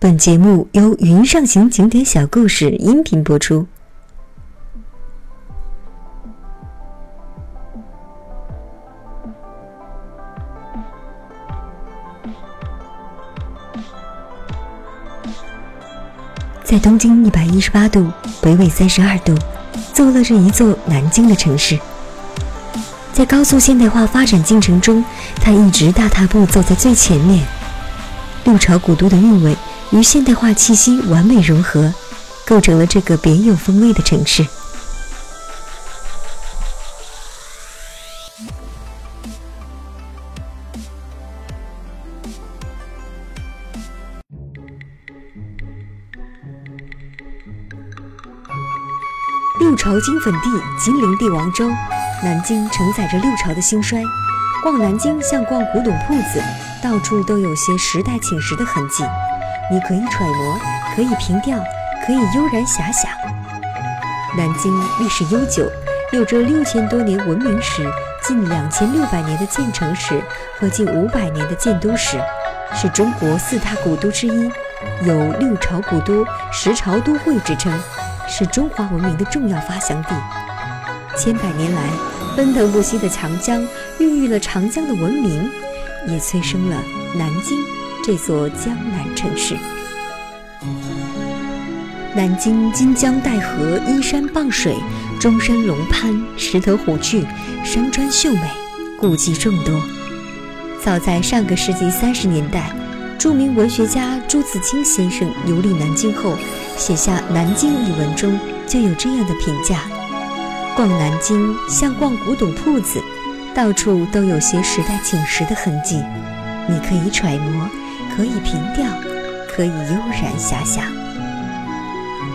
本节目由云上行景点小故事音频播出。在东经一百一十八度，北纬三十二度，坐落着一座南京的城市。在高速现代化发展进程中，它一直大踏步走在最前面。六朝古都的韵味。与现代化气息完美融合，构成了这个别有风味的城市。六朝金粉地，金陵帝王州，南京承载着六朝的兴衰。逛南京像逛古董铺子，到处都有些时代侵蚀的痕迹。你可以揣摩，可以凭吊，可以悠然遐想。南京历史悠久，有着六千多年文明史、近两千六百年的建城史和近五百年的建都史，是中国四大古都之一，有“六朝古都”“十朝都会”之称，是中华文明的重要发祥地。千百年来，奔腾不息的长江孕育了长江的文明，也催生了南京。这座江南城市，南京金江带河，依山傍水，中山龙蟠，石头虎踞，山川秀美，古迹众多。早在上个世纪三十年代，著名文学家朱自清先生游历南京后，写下《南京》一文中就有这样的评价：逛南京像逛古董铺子，到处都有些时代侵蚀的痕迹，你可以揣摩。可以凭吊，可以悠然遐想。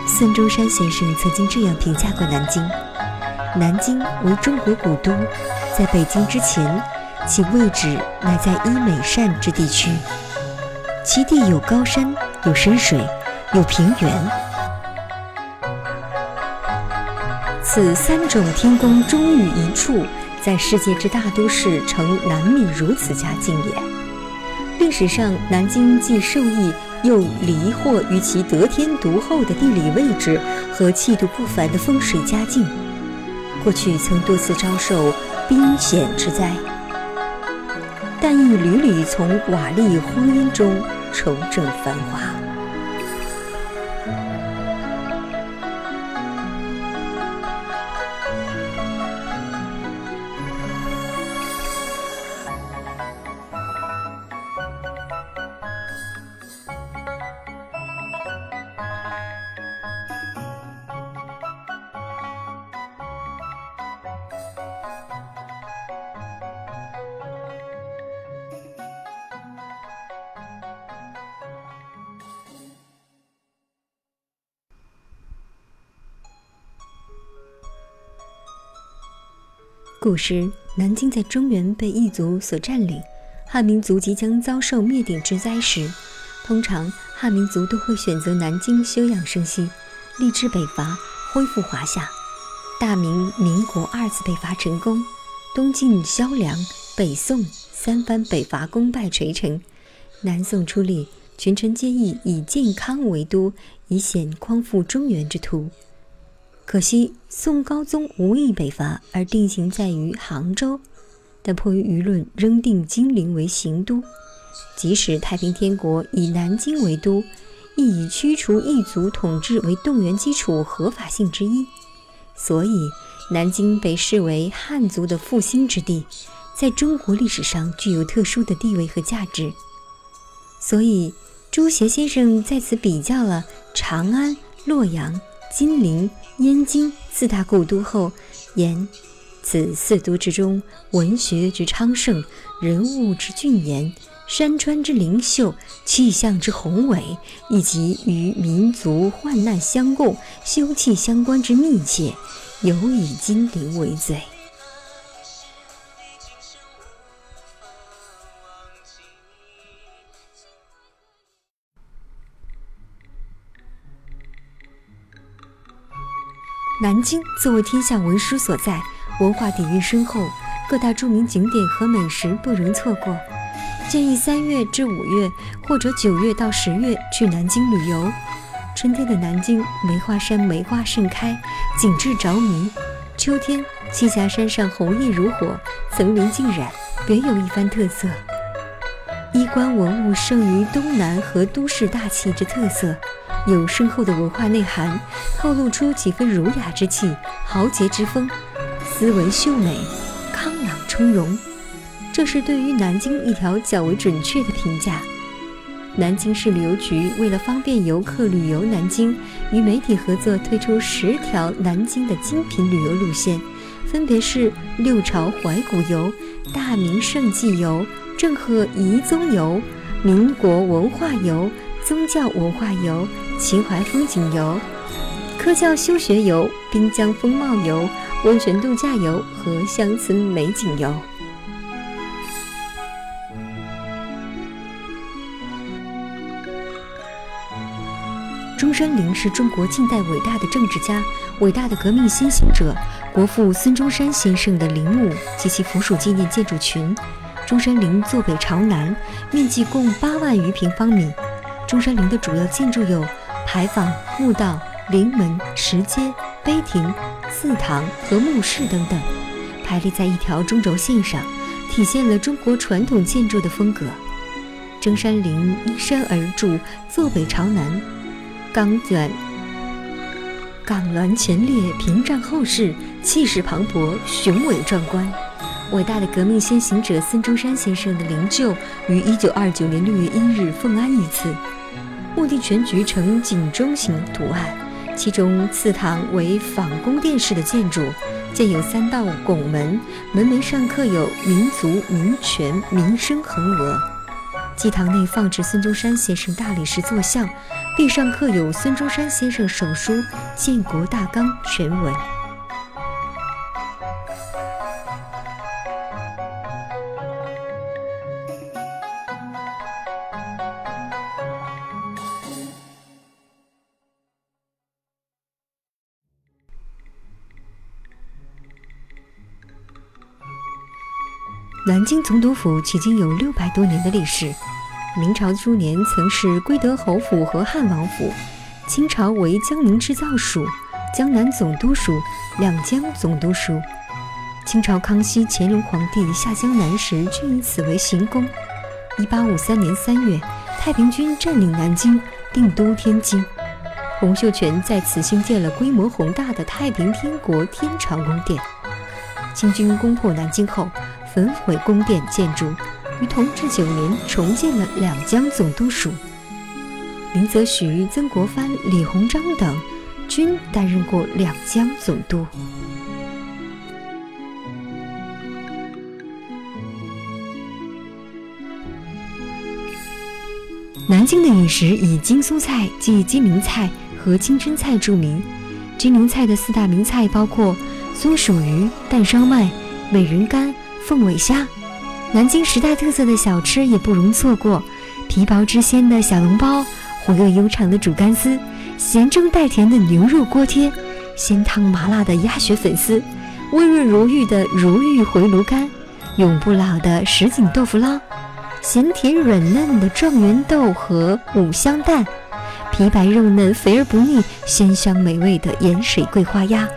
孙中山先生曾经这样评价过南京：南京为中国古都，在北京之前，其位置乃在伊美善之地区，其地有高山，有深水，有平原，此三种天工终于一处，在世界之大都市，诚难觅如此佳境也。历史上，南京既受益又离祸于其得天独厚的地理位置和气度不凡的风水佳境，过去曾多次遭受兵险之灾，但亦屡屡从瓦砾荒烟中重整繁华。古时，南京在中原被异族所占领，汉民族即将遭受灭顶之灾时，通常汉民族都会选择南京休养生息，立志北伐，恢复华夏。大明民国二次北伐成功，东晋萧梁、北宋三番北伐功败垂成，南宋初立，群臣皆议以建康为都，以显匡复中原之图。可惜宋高宗无意北伐，而定型在于杭州，但迫于舆论，仍定金陵为行都。即使太平天国以南京为都，亦以驱除异族统治为动员基础合法性之一。所以，南京被视为汉族的复兴之地，在中国历史上具有特殊的地位和价值。所以，朱协先生在此比较了长安、洛阳。金陵、燕京四大故都后，言此四都之中，文学之昌盛，人物之俊严，山川之灵秀，气象之宏伟，以及与民族患难相共、休戚相关之密切，尤以金陵为最。南京作为天下文书所在，文化底蕴深厚，各大著名景点和美食不容错过。建议三月至五月或者九月到十月去南京旅游。春天的南京，梅花山梅花盛开，景致着迷；秋天，栖霞山上红叶如火，层林尽染，别有一番特色。衣冠文物胜于东南和都市大气之特色，有深厚的文化内涵，透露出几分儒雅之气、豪杰之风，斯文秀美，康朗从容。这是对于南京一条较为准确的评价。南京市旅游局为了方便游客旅游南京，与媒体合作推出十条南京的精品旅游路线，分别是六朝怀古游、大明盛迹游、郑和遗踪游、民国文化游、宗教文化游、秦淮风景游、科教修学游、滨江风貌游、温泉度假游和乡村美景游。中山陵是中国近代伟大的政治家、伟大的革命先行者国父孙中山先生的陵墓及其附属纪念建筑群。中山陵坐北朝南，面积共八万余平方米。中山陵的主要建筑有牌坊、墓道、陵门、石阶、碑亭、祠堂和墓室等等，排列在一条中轴线上，体现了中国传统建筑的风格。中山陵依山而筑，坐北朝南。钢卷、岗峦前列，屏障后势，气势磅礴，雄伟壮观。伟大的革命先行者孙中山先生的灵柩于一九二九年六月一日奉安一次。墓地全局呈井钟形图案，其中祠堂为仿宫殿式的建筑，建有三道拱门，门楣上刻有“民族民权民生”横额。祭堂内放置孙中山先生大理石坐像。壁上刻有孙中山先生手书《建国大纲》全文。南京总督府迄今有六百多年的历史。明朝初年曾是归德侯府和汉王府，清朝为江宁织造署、江南总督署、两江总督署。清朝康熙、乾隆皇帝下江南时均以此为行宫。一八五三年三月，太平军占领南京，定都天津，洪秀全在此兴建了规模宏大的太平天国天朝宫殿。清军攻破南京后，焚毁宫殿建筑。于同治九年重建了两江总督署，林则徐、曾国藩、李鸿章等均担任过两江总督。南京的饮食以京苏菜即金陵菜和清真菜著名。金陵菜的四大名菜包括松鼠鱼、蛋烧麦、美人干、凤尾虾。南京十大特色的小吃也不容错过：皮薄汁鲜的小笼包，回味悠长的煮干丝，咸中带甜的牛肉锅贴，鲜汤麻辣的鸭血粉丝，温润如玉的如玉回炉干，永不老的什锦豆腐捞，咸甜软嫩的状元豆和五香蛋，皮白肉嫩肥而不腻，鲜香美味的盐水桂花鸭。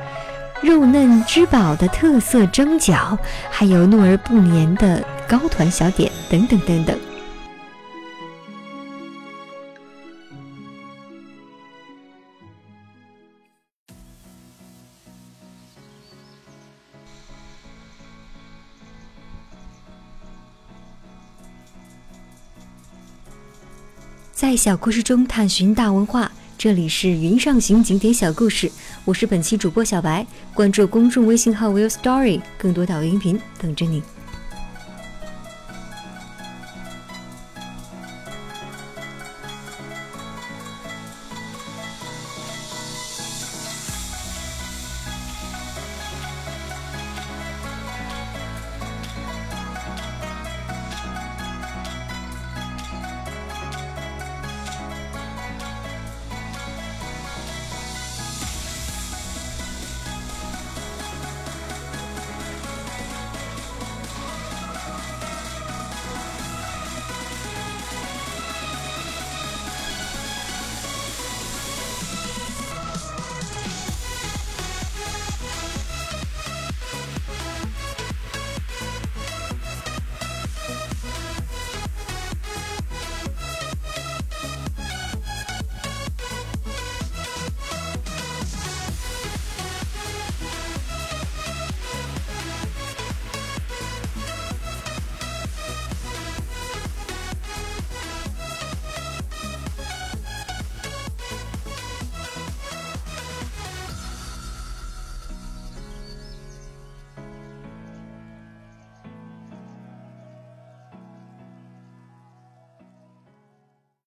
肉嫩汁饱的特色蒸饺，还有糯而不粘的糕团小点等等等等。在小故事中探寻大文化。这里是云上行景点小故事，我是本期主播小白。关注公众微信号 Will Story，更多导游音频等着你。